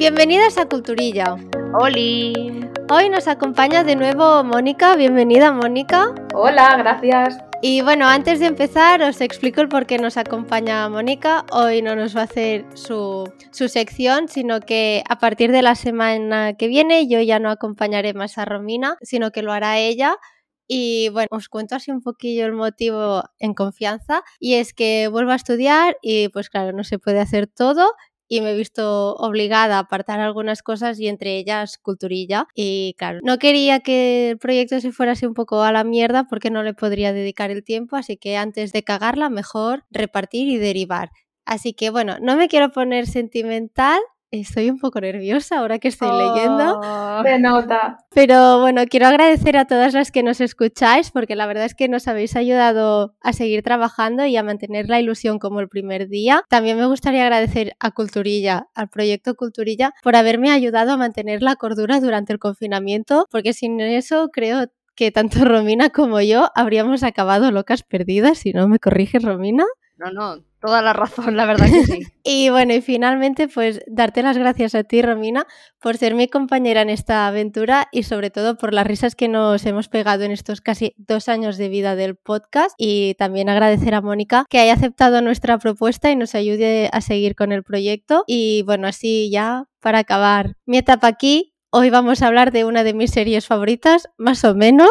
Bienvenidas a Culturilla. ¡Holi! Hoy nos acompaña de nuevo Mónica. Bienvenida, Mónica. Hola, gracias. Y bueno, antes de empezar os explico el por qué nos acompaña Mónica. Hoy no nos va a hacer su, su, sección, sino que a partir de la semana que viene yo ya no acompañaré más a Romina, sino que lo hará ella. Y bueno, os cuento así un poquillo el motivo en confianza. Y es que vuelvo a estudiar y pues claro, no se puede hacer todo y me he visto obligada a apartar algunas cosas y entre ellas culturilla. Y claro, no quería que el proyecto se fuera así un poco a la mierda porque no le podría dedicar el tiempo, así que antes de cagarla, mejor repartir y derivar. Así que bueno, no me quiero poner sentimental, Estoy un poco nerviosa ahora que estoy leyendo. De nota. Pero bueno, quiero agradecer a todas las que nos escucháis porque la verdad es que nos habéis ayudado a seguir trabajando y a mantener la ilusión como el primer día. También me gustaría agradecer a Culturilla, al proyecto Culturilla, por haberme ayudado a mantener la cordura durante el confinamiento, porque sin eso creo que tanto Romina como yo habríamos acabado locas perdidas, si no me corriges, Romina. No, no, toda la razón, la verdad que sí. y bueno, y finalmente, pues darte las gracias a ti, Romina, por ser mi compañera en esta aventura y sobre todo por las risas que nos hemos pegado en estos casi dos años de vida del podcast. Y también agradecer a Mónica que haya aceptado nuestra propuesta y nos ayude a seguir con el proyecto. Y bueno, así ya para acabar mi etapa aquí, Hoy vamos a hablar de una de mis series favoritas, más o menos,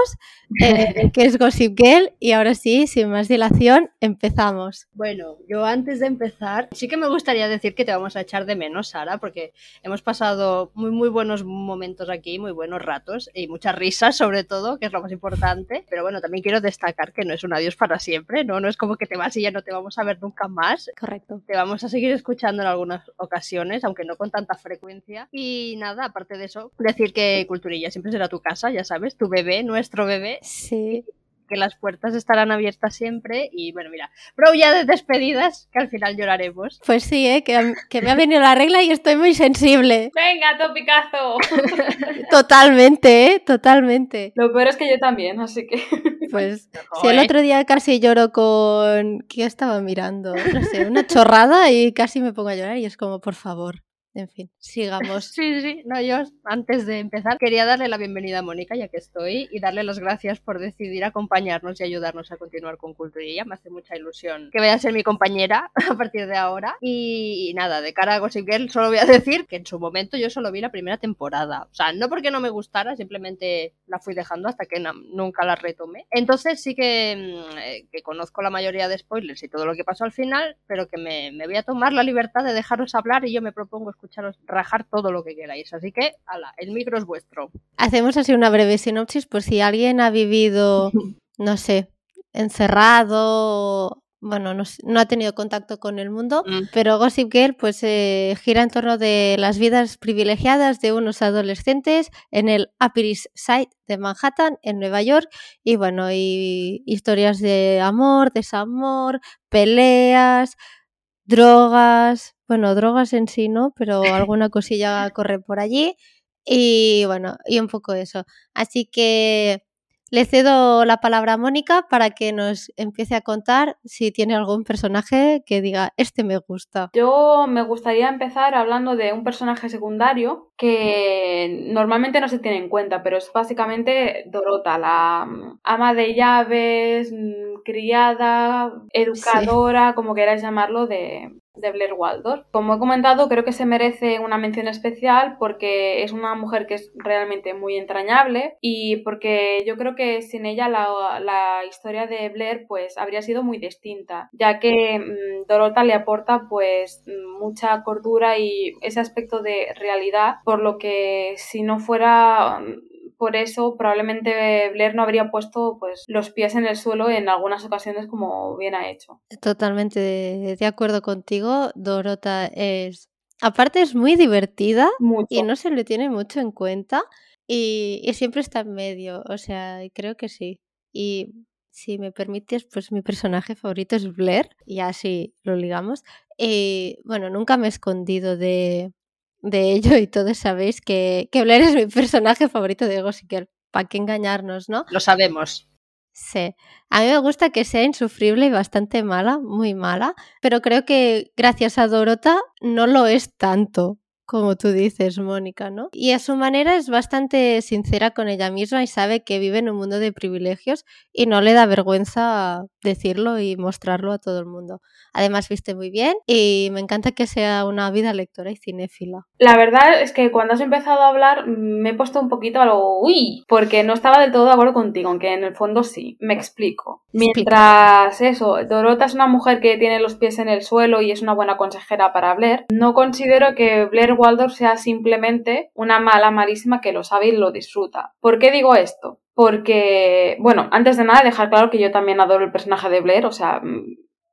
eh, que es Gossip Girl. Y ahora sí, sin más dilación, empezamos. Bueno, yo antes de empezar, sí que me gustaría decir que te vamos a echar de menos, Sara, porque hemos pasado muy, muy buenos momentos aquí, muy buenos ratos y muchas risas, sobre todo, que es lo más importante. Pero bueno, también quiero destacar que no es un adiós para siempre, ¿no? No es como que te vas y ya no te vamos a ver nunca más. Correcto. Te vamos a seguir escuchando en algunas ocasiones, aunque no con tanta frecuencia. Y nada, aparte de eso, decir que Culturilla siempre será tu casa, ya sabes, tu bebé, nuestro bebé. Sí. Que las puertas estarán abiertas siempre. Y bueno, mira, pro ya de despedidas, que al final lloraremos. Pues sí, ¿eh? que, que me ha venido la regla y estoy muy sensible. ¡Venga, topicazo! totalmente, ¿eh? Totalmente. Lo peor es que yo también, así que. Pues si el otro día casi lloro con. ¿Qué estaba mirando? No sé, una chorrada y casi me pongo a llorar y es como, por favor. En fin, sigamos. Sí, sí, no, yo antes de empezar quería darle la bienvenida a Mónica, ya que estoy, y darle las gracias por decidir acompañarnos y ayudarnos a continuar con Culturilla. Me hace mucha ilusión que vaya a ser mi compañera a partir de ahora. Y, nada, de cara a Gossip solo voy a decir que en su momento yo solo vi la primera temporada. O sea, no porque no me gustara, simplemente la fui dejando hasta que nunca la retomé. Entonces sí que, mm, que, conozco la mayoría de spoilers y todo lo que pasó al final, pero que me, me voy a tomar la libertad de dejaros hablar y yo me propongo escucharos rajar todo lo que queráis. Así que, ala, el micro es vuestro. Hacemos así una breve sinopsis por si alguien ha vivido, no sé, encerrado bueno, no, no, ha tenido contacto con el mundo, mm. pero Gossip Girl pues eh, gira en torno de las vidas privilegiadas de unos adolescentes en el Upper East Side de Manhattan, en Nueva York, y bueno, y historias de amor, desamor, peleas, drogas, bueno, drogas en sí no, pero alguna cosilla corre por allí, y bueno, y un poco eso. Así que le cedo la palabra a Mónica para que nos empiece a contar si tiene algún personaje que diga, este me gusta. Yo me gustaría empezar hablando de un personaje secundario que normalmente no se tiene en cuenta, pero es básicamente Dorota, la mm, ama de llaves, mm, criada, educadora, como queráis llamarlo, de, de Blair Waldorf. Como he comentado, creo que se merece una mención especial porque es una mujer que es realmente muy entrañable y porque yo creo que sin ella la, la historia de Blair pues habría sido muy distinta, ya que mmm, Dorota le aporta pues mucha cordura y ese aspecto de realidad, por lo que si no fuera por eso probablemente Blair no habría puesto pues los pies en el suelo en algunas ocasiones como bien ha hecho. Totalmente de, acuerdo contigo. Dorota es aparte es muy divertida mucho. y no se le tiene mucho en cuenta y, y siempre está en medio, o sea, creo que sí. Y si me permites, pues mi personaje favorito es Blair, y así lo ligamos. Y bueno, nunca me he escondido de, de ello y todos sabéis que, que Blair es mi personaje favorito de Gossip Girl. ¿Para qué engañarnos, no? Lo sabemos. Sí. A mí me gusta que sea insufrible y bastante mala, muy mala, pero creo que gracias a Dorota no lo es tanto como tú dices, Mónica, ¿no? Y a su manera es bastante sincera con ella misma y sabe que vive en un mundo de privilegios y no le da vergüenza decirlo y mostrarlo a todo el mundo. Además viste muy bien y me encanta que sea una vida lectora y cinéfila. La verdad es que cuando has empezado a hablar me he puesto un poquito a lo uy, porque no estaba del todo de acuerdo contigo, aunque en el fondo sí. Me explico. Mientras eso, Dorota es una mujer que tiene los pies en el suelo y es una buena consejera para Blair, no considero que Blair Waldorf sea simplemente una mala malísima que lo sabe y lo disfruta. ¿Por qué digo esto? Porque, bueno, antes de nada dejar claro que yo también adoro el personaje de Blair, o sea,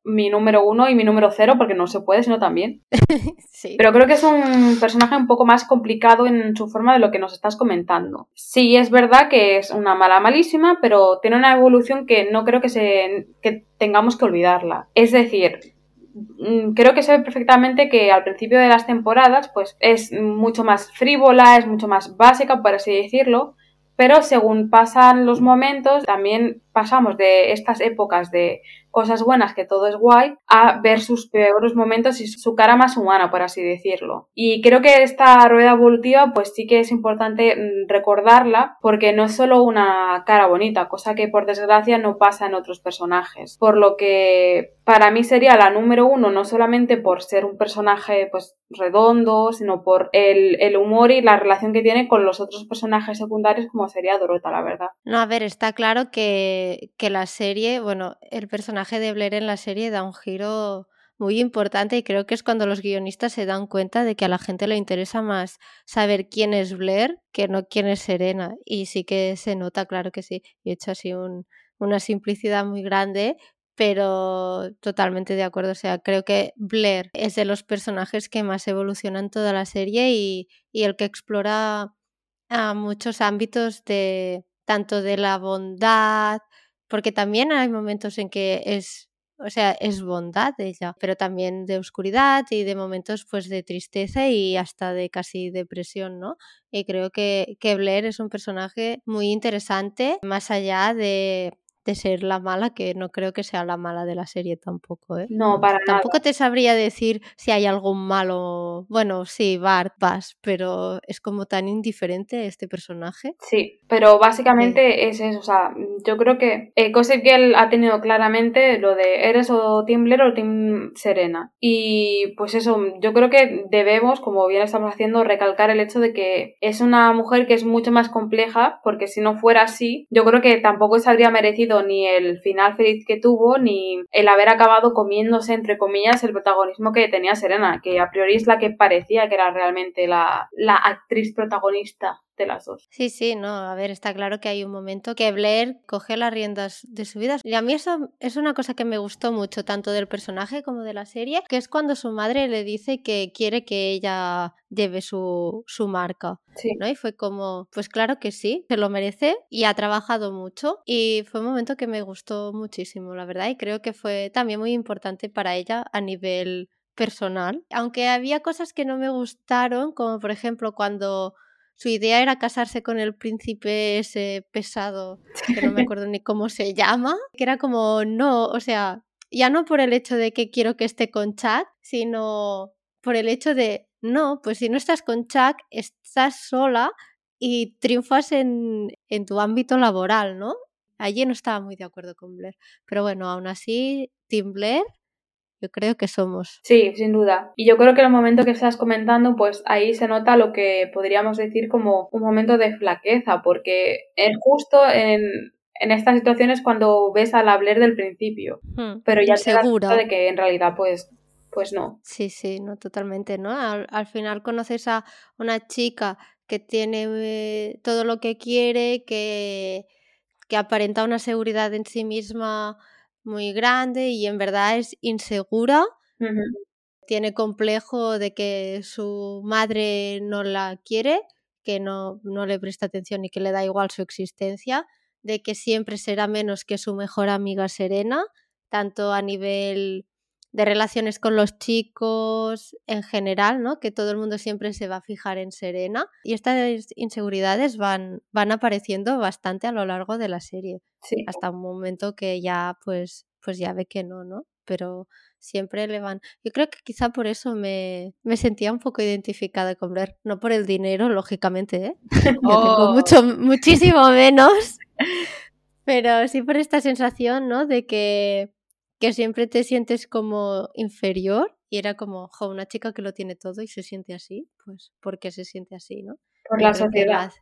mi número uno y mi número cero, porque no se puede, sino también. sí. Pero creo que es un personaje un poco más complicado en su forma de lo que nos estás comentando. Sí, es verdad que es una mala malísima, pero tiene una evolución que no creo que, se, que tengamos que olvidarla. Es decir, creo que se ve perfectamente que al principio de las temporadas, pues es mucho más frívola, es mucho más básica, por así decirlo, pero según pasan los momentos, también pasamos de estas épocas de cosas buenas, que todo es guay, a ver sus peores momentos y su cara más humana, por así decirlo. Y creo que esta rueda evolutiva, pues sí que es importante mm, recordarla, porque no es solo una cara bonita, cosa que por desgracia no pasa en otros personajes. Por lo que para mí sería la número uno, no solamente por ser un personaje pues redondo, sino por el, el humor y la relación que tiene con los otros personajes secundarios, como sería Dorota, la verdad. No, a ver, está claro que, que la serie, bueno, el personaje de Blair en la serie da un giro muy importante y creo que es cuando los guionistas se dan cuenta de que a la gente le interesa más saber quién es Blair que no quién es Serena. Y sí que se nota, claro que sí. Y he hecho así un, una simplicidad muy grande, pero totalmente de acuerdo. O sea, creo que Blair es de los personajes que más evolucionan toda la serie y, y el que explora a muchos ámbitos de tanto de la bondad, porque también hay momentos en que es, o sea, es bondad ella, pero también de oscuridad y de momentos pues de tristeza y hasta de casi depresión, ¿no? Y creo que, que Blair es un personaje muy interesante, más allá de de ser la mala, que no creo que sea la mala de la serie tampoco, ¿eh? No, para Tampoco te sabría decir si hay algún malo. Bueno, sí, Bart, Bass, pero es como tan indiferente este personaje. Sí, pero básicamente es eso. O sea, yo creo que eh, que él ha tenido claramente lo de eres o Team Blair o Team Serena. Y pues eso, yo creo que debemos, como bien estamos haciendo, recalcar el hecho de que es una mujer que es mucho más compleja, porque si no fuera así, yo creo que tampoco se habría merecido ni el final feliz que tuvo, ni el haber acabado comiéndose, entre comillas, el protagonismo que tenía Serena, que a priori es la que parecía que era realmente la, la actriz protagonista de las dos. Sí, sí, no, a ver, está claro que hay un momento que Blair coge las riendas de su vida. Y a mí eso es una cosa que me gustó mucho, tanto del personaje como de la serie, que es cuando su madre le dice que quiere que ella lleve su, su marca. Sí. ¿no? Y fue como, pues claro que sí, se lo merece y ha trabajado mucho. Y fue un momento que me gustó muchísimo, la verdad, y creo que fue también muy importante para ella a nivel personal. Aunque había cosas que no me gustaron, como por ejemplo cuando su idea era casarse con el príncipe ese pesado, que no me acuerdo ni cómo se llama, que era como, no, o sea, ya no por el hecho de que quiero que esté con Chuck, sino por el hecho de, no, pues si no estás con Chuck, estás sola y triunfas en, en tu ámbito laboral, ¿no? Allí no estaba muy de acuerdo con Blair. Pero bueno, aún así, Tim Blair yo creo que somos. Sí, sin duda. Y yo creo que en el momento que estás comentando, pues ahí se nota lo que podríamos decir como un momento de flaqueza, porque es justo en, en estas situaciones cuando ves al hablar del principio, hmm, pero ya te das cuenta de que en realidad pues pues no. Sí, sí, no totalmente, ¿no? Al, al final conoces a una chica que tiene eh, todo lo que quiere, que, que aparenta una seguridad en sí misma muy grande y en verdad es insegura. Tiene complejo de que su madre no la quiere, que no, no le presta atención y que le da igual su existencia, de que siempre será menos que su mejor amiga Serena, tanto a nivel de relaciones con los chicos en general, ¿no? Que todo el mundo siempre se va a fijar en Serena. Y estas inseguridades van, van apareciendo bastante a lo largo de la serie. Hasta un momento que ya, pues, pues ya ve que no, ¿no? pero siempre le van. Yo creo que quizá por eso me, me sentía un poco identificada con Blair, no por el dinero, lógicamente, ¿eh? Yo tengo Oh. mucho, muchísimo menos, pero sí por esta sensación, ¿no? De que, que siempre te sientes como inferior y era como, jo, una chica que lo tiene todo y se siente así, pues, ¿por qué se siente así, no? Por la sociedad.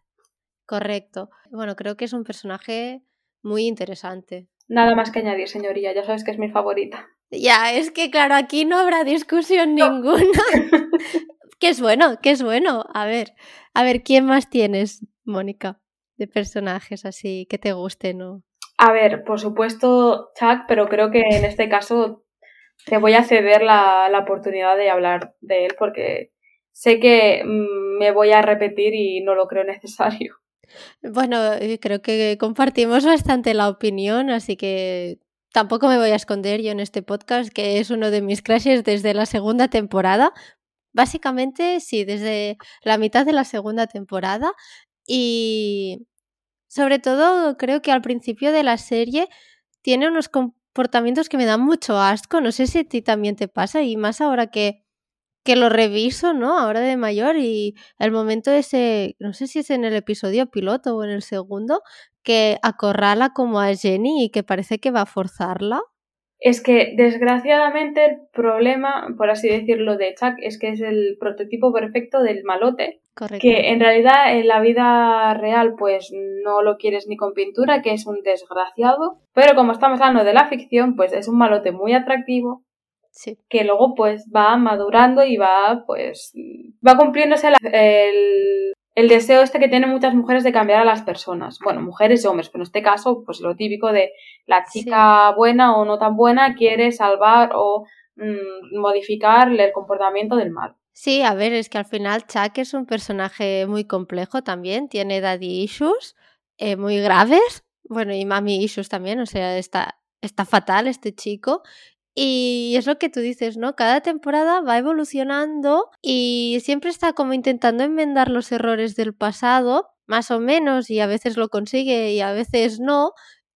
Correcto. Bueno, creo que es un personaje muy interesante. Nada más que añadir, señoría. Ya sabes que es mi favorita. Ya, es que claro, aquí no habrá discusión ninguna. que es bueno, que es bueno. A ver, a ver, ¿quién más tienes, Mónica, de personajes así que te gusten o A ver, por supuesto, Chuck, pero creo que en este caso te voy a ceder la, la oportunidad de hablar de él porque sé que mm, me voy a repetir y no lo creo necesario. Bueno, eh, creo que compartimos bastante la opinión, así que tampoco me voy a esconder yo en este podcast, que es uno de mis crashes desde la segunda temporada. Básicamente, sí, desde la mitad de la segunda temporada. Y sobre todo, creo que al principio de la serie tiene unos comportamientos que me dan mucho asco. No sé si a ti también te pasa, y más ahora que que lo reviso, ¿no? Ahora de mayor y el momento ese, no sé si es en el episodio piloto o en el segundo, que acorrala como a Jenny y que parece que va a forzarla. Es que, desgraciadamente, el problema, por así decirlo, de Chuck es que es el prototipo perfecto del malote, Correcto. que en realidad en la vida real pues no lo quieres ni con pintura, que es un desgraciado, pero como estamos hablando de la ficción, pues es un malote muy atractivo, Sí. que luego pues va madurando y va pues va cumpliéndose la- el, el deseo este que tienen muchas mujeres de cambiar a las personas. Bueno, mujeres y hombres, pero en este caso pues lo típico de la Sí. chica buena o no tan buena quiere salvar o mm, modificar el comportamiento del mal. Sí, a ver, es que al final Chuck es un personaje muy complejo también, tiene daddy issues eh, muy graves, bueno, y mami issues también, o sea, está, está fatal este chico. Y es lo que tú dices, ¿no? Cada temporada va evolucionando y siempre está como intentando enmendar los errores del pasado, más o menos, y a veces lo consigue y a veces no.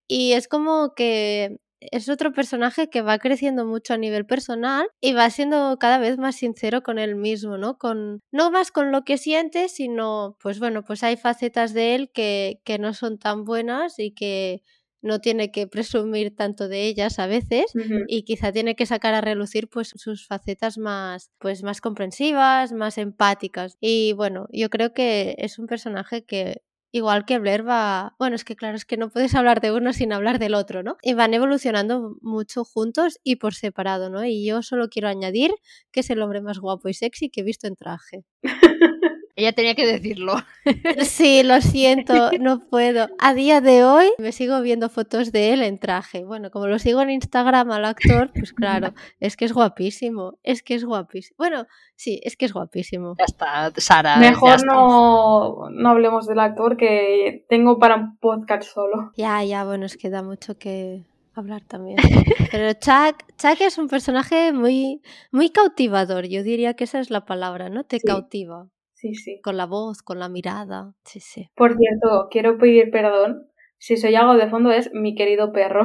Y es como que es otro personaje que va creciendo mucho a nivel personal y va siendo cada vez más sincero con él mismo, ¿no? Con, no más con lo que siente, sino, pues bueno, pues hay facetas de él que, que no son tan buenas y que no tiene que presumir tanto de ellas a veces y quizá tiene que sacar a relucir pues sus facetas más pues más comprensivas, más empáticas. Y bueno, yo creo que es un personaje que igual que Blair va, bueno, es que claro, es que no puedes hablar de uno sin hablar del otro, ¿no? Y van evolucionando mucho juntos y por separado, ¿no? Y yo solo quiero añadir que es el hombre más guapo y sexy que he visto en traje. Ella tenía que decirlo. Sí, lo siento, no puedo. A día de hoy me sigo viendo fotos de él en traje. Bueno, como lo sigo en Instagram al actor, pues claro, es que es guapísimo, es que es guapísimo. Bueno, sí, es que es guapísimo. Ya está, Sara. Mejor está. no, no hablemos del actor que tengo para un podcast solo. Ya, ya, bueno, es que da mucho que hablar también. Pero Chuck, Chuck es un personaje muy, muy cautivador, yo diría que esa es la palabra, ¿no? Te Sí. cautiva. Sí, sí. Con la voz, con la mirada. Sí, sí. Por cierto, quiero pedir perdón. Si soy algo de fondo es mi querido perro.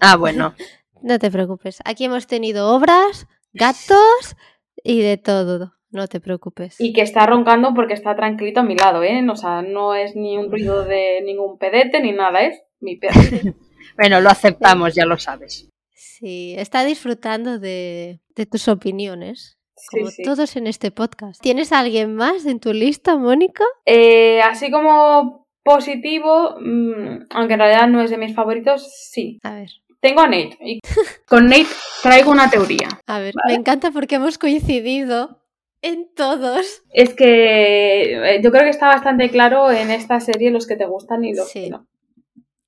Ah, bueno. No te preocupes. Aquí hemos tenido obras, gatos y de todo. No te preocupes. Y que está roncando porque está tranquilito a mi lado, ¿eh? O sea, no es ni un ruido de ningún pedete ni nada, es mi perro. Bueno, lo aceptamos, ya lo sabes. Sí, está disfrutando de, de tus opiniones. Sí, Como sí. todos en este podcast. ¿Tienes a alguien más en tu lista, Mónica? Eh, así como positivo, mm, aunque en realidad no es de mis favoritos, sí. A ver, Tengo a Nate. Y con Nate traigo una teoría. a ver. Me encanta porque hemos coincidido en todos. Es que eh, yo creo que está bastante claro en esta serie los que te gustan y los Sí. que no.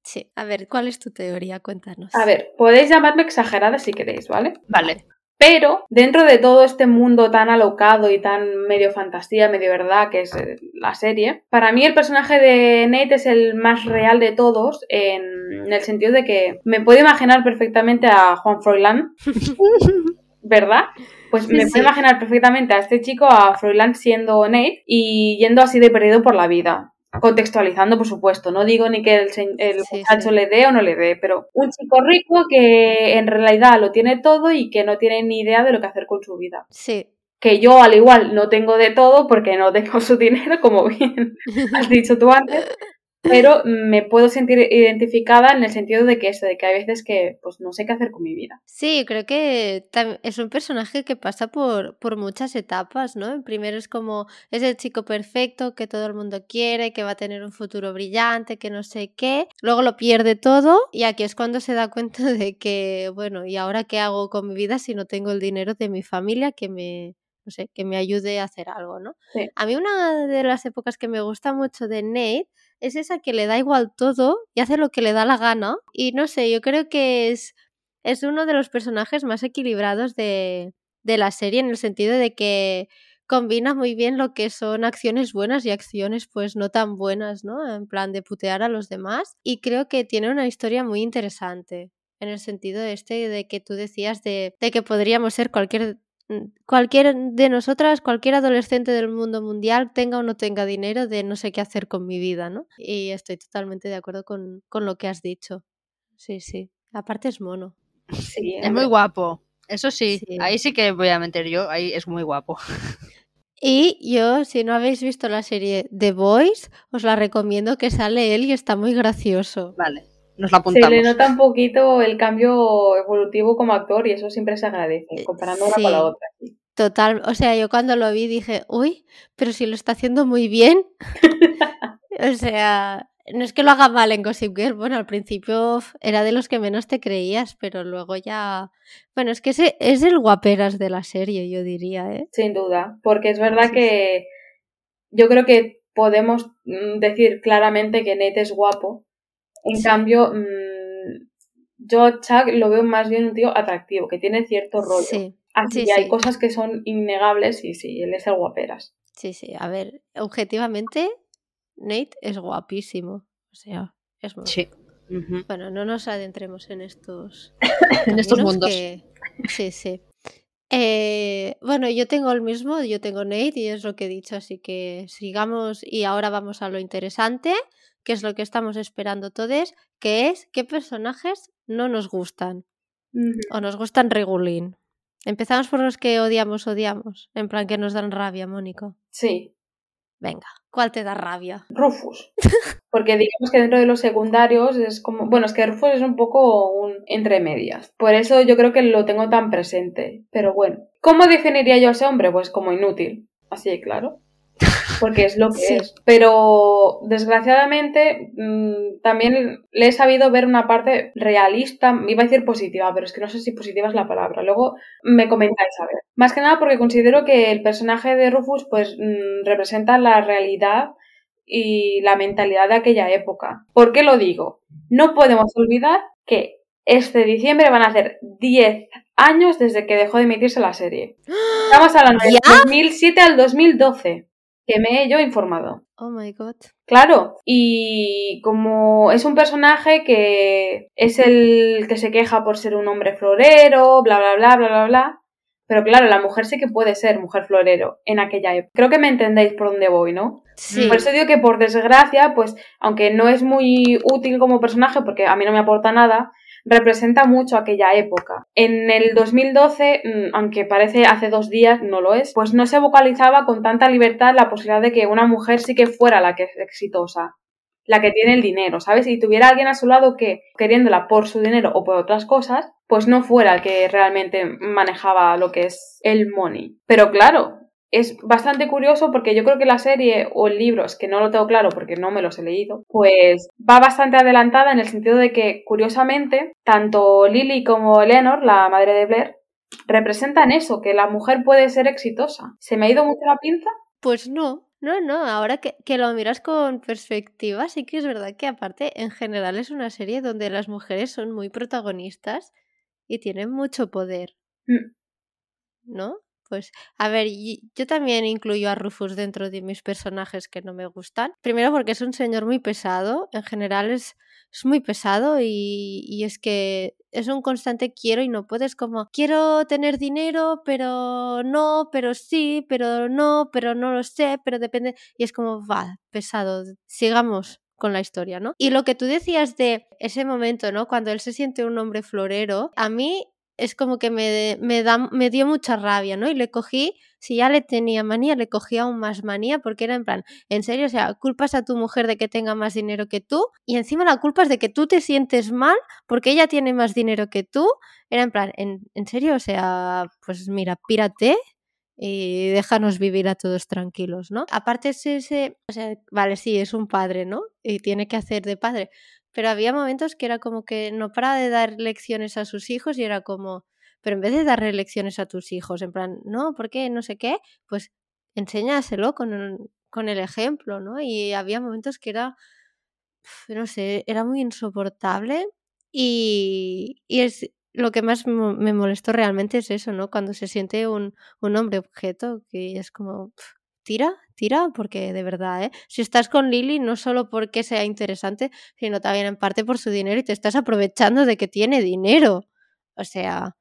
Sí, a ver, ¿cuál es tu teoría? Cuéntanos. A ver, podéis llamarme exagerada si queréis, ¿vale? Vale. Pero dentro de todo este mundo tan alocado y tan medio fantasía, medio verdad que es eh, la serie, para mí el personaje de Nate es el más real de todos en, en el sentido de que me puedo imaginar perfectamente a Juan Froilán, ¿verdad? Pues me Sí. puedo imaginar perfectamente a este chico, a Froilán siendo Nate y yendo así de perdido por la vida. Contextualizando, por supuesto, no digo ni que el, el muchacho le dé o no le dé, pero un chico rico que en realidad lo tiene todo y que no tiene ni idea de lo que hacer con su vida. Sí. Que yo al igual no tengo de todo porque no tengo su dinero, como bien has dicho tú antes, pero me puedo sentir identificada en el sentido de que eso, de que hay veces que pues no sé qué hacer con mi vida. Sí, creo que es un personaje que pasa por, por muchas etapas, ¿no? Primero es como es el chico perfecto que todo el mundo quiere, que va a tener un futuro brillante, que no sé qué, luego lo pierde todo y aquí es cuando se da cuenta de que, bueno, ¿y ahora qué hago con mi vida si no tengo el dinero de mi familia que me, no sé, que me ayude a hacer algo, ¿no? A mí una de las épocas que me gusta mucho de Nate es esa que le da igual todo y hace lo que le da la gana. Y no sé, yo creo que es, es uno de los personajes más equilibrados de, de la serie en el sentido de que combina muy bien lo que son acciones buenas y acciones pues no tan buenas, ¿no? En plan de putear a los demás. Y creo que tiene una historia muy interesante en el sentido este de que tú decías de, de que podríamos ser cualquier cualquier de nosotras, cualquier adolescente del mundo mundial, tenga o no tenga dinero, de no sé qué hacer con mi vida, ¿no? Y estoy totalmente de acuerdo con, lo que has dicho. Sí, sí. Aparte es mono. Sí, es muy guapo. Eso sí, ahí sí que voy a meter yo, ahí es muy guapo. Y yo, si no habéis visto la serie The Boys, os la recomiendo que sale él y está muy gracioso. Vale nos la apuntamos. Se le nota un poquito el cambio evolutivo como actor y eso siempre se agradece, eh, comparando una con la otra. Total, o sea, yo cuando lo vi dije, uy, pero si lo está haciendo muy bien. o sea, no es que lo haga mal en Gossip Girl, bueno, al principio era de los que menos te creías, pero luego ya... Bueno, es que ese es el guaperas de la serie, yo diría, ¿eh? Sin duda, porque es verdad que yo creo que podemos mm, decir claramente que Nate es guapo, en cambio, mmm, yo Chuck lo veo más bien un tío atractivo, que tiene cierto rollo. Sí. Así hay cosas que son innegables y sí, él es el guaperas. Sí, sí. A ver, objetivamente, Nate es guapísimo. O sea, es muy. Sí. Bueno, no nos adentremos en estos, en estos mundos. Sí, sí. Eh, bueno, yo tengo el mismo, yo tengo Nate y es lo que he dicho, así que sigamos y ahora vamos a lo interesante que es lo que estamos esperando todos, que es qué personajes no nos gustan o nos gustan regulín. Empezamos por los que odiamos, odiamos, en plan que nos dan rabia, Mónico. Sí. Venga, ¿cuál te da rabia? Rufus. Porque digamos que dentro de los secundarios es como. Bueno, es que Rufus es un poco un entre medias. Por eso yo creo que lo tengo tan presente. Pero bueno. ¿Cómo definiría yo a ese hombre? Pues como inútil. Así claro porque es lo que es. Pero desgraciadamente mm, también le he sabido ver una parte realista, iba a decir positiva, pero es que no sé si positiva es la palabra. Luego me comentáis a ver. Más que nada porque considero que el personaje de Rufus pues mm, representa la realidad y la mentalidad de aquella época. ¿Por qué lo digo? No podemos olvidar que este diciembre van a hacer 10 años desde que dejó de emitirse la serie. Estamos hablando del 2007 al 2012 que me he yo informado. Oh my god. Claro, y como es un personaje que es el que se queja por ser un hombre florero, bla, bla, bla, bla, bla, bla. Pero claro, la mujer sí que puede ser mujer florero en aquella época. Creo que me entendéis por dónde voy, ¿no? Sí. Por eso digo que por desgracia, pues, aunque no es muy útil como personaje, porque a mí no me aporta nada, representa mucho aquella época. En el 2012, mm, aunque parece hace dos días, no lo es, pues no se vocalizaba con tanta libertad la posibilidad de que una mujer sí que fuera la que es exitosa, la que tiene el dinero, ¿sabes? Y tuviera alguien a su lado que, queriéndola por su dinero o por otras cosas, pues no fuera el que realmente manejaba lo que es el money. Pero claro, es bastante curioso porque yo creo que la serie o el libro, es que no lo tengo claro porque no me los he leído, pues va bastante adelantada en el sentido de que, curiosamente, tanto Lily como Eleanor, la madre de Blair, representan eso, que la mujer puede ser exitosa. ¿Se me ha ido mucho la pinza? Pues no, no, no, ahora que, lo miras con perspectiva, sí que es verdad que aparte en general es una serie donde las mujeres son muy protagonistas y tienen mucho poder. Mm. ¿No? Pues, a ver, yo también incluyo a Rufus dentro de mis personajes que no me gustan. Primero porque es un señor muy pesado, en general es, muy pesado y, y, es que es un constante quiero y no puedes como quiero tener dinero, pero no, pero sí, pero no, pero no lo sé, pero depende. Y es como, va, pesado, sigamos con la historia, ¿no? Y lo que tú decías de ese momento, ¿no? Cuando él se siente un hombre florero, a mí es como que me, me, da, me dio mucha rabia, ¿no? Y le cogí, si ya le tenía manía, le cogí aún más manía porque era en plan, en serio, o sea, culpas a tu mujer de que tenga más dinero que tú y encima la culpa es de que tú te sientes mal porque ella tiene más dinero que tú. Era en plan, en, en serio, o sea, pues mira, pírate y déjanos vivir a todos tranquilos, ¿no? Aparte es ese, o sea, vale, sí, es un padre, ¿no? Y tiene que hacer de padre, pero había momentos que era como que no para de dar lecciones a sus hijos y era como, pero en vez de darle lecciones a tus hijos, en plan, no, ¿por qué? No sé qué, pues enséñaselo con el, con el ejemplo, ¿no? Y había momentos que era, no sé, era muy insoportable y, y es, lo que más me molestó realmente es eso, ¿no? Cuando se siente un, un hombre objeto, que es como, tira, tira, porque de verdad, ¿eh? Si estás con Lily, no solo porque sea interesante, sino también en parte por su dinero y te estás aprovechando de que tiene dinero. O sea,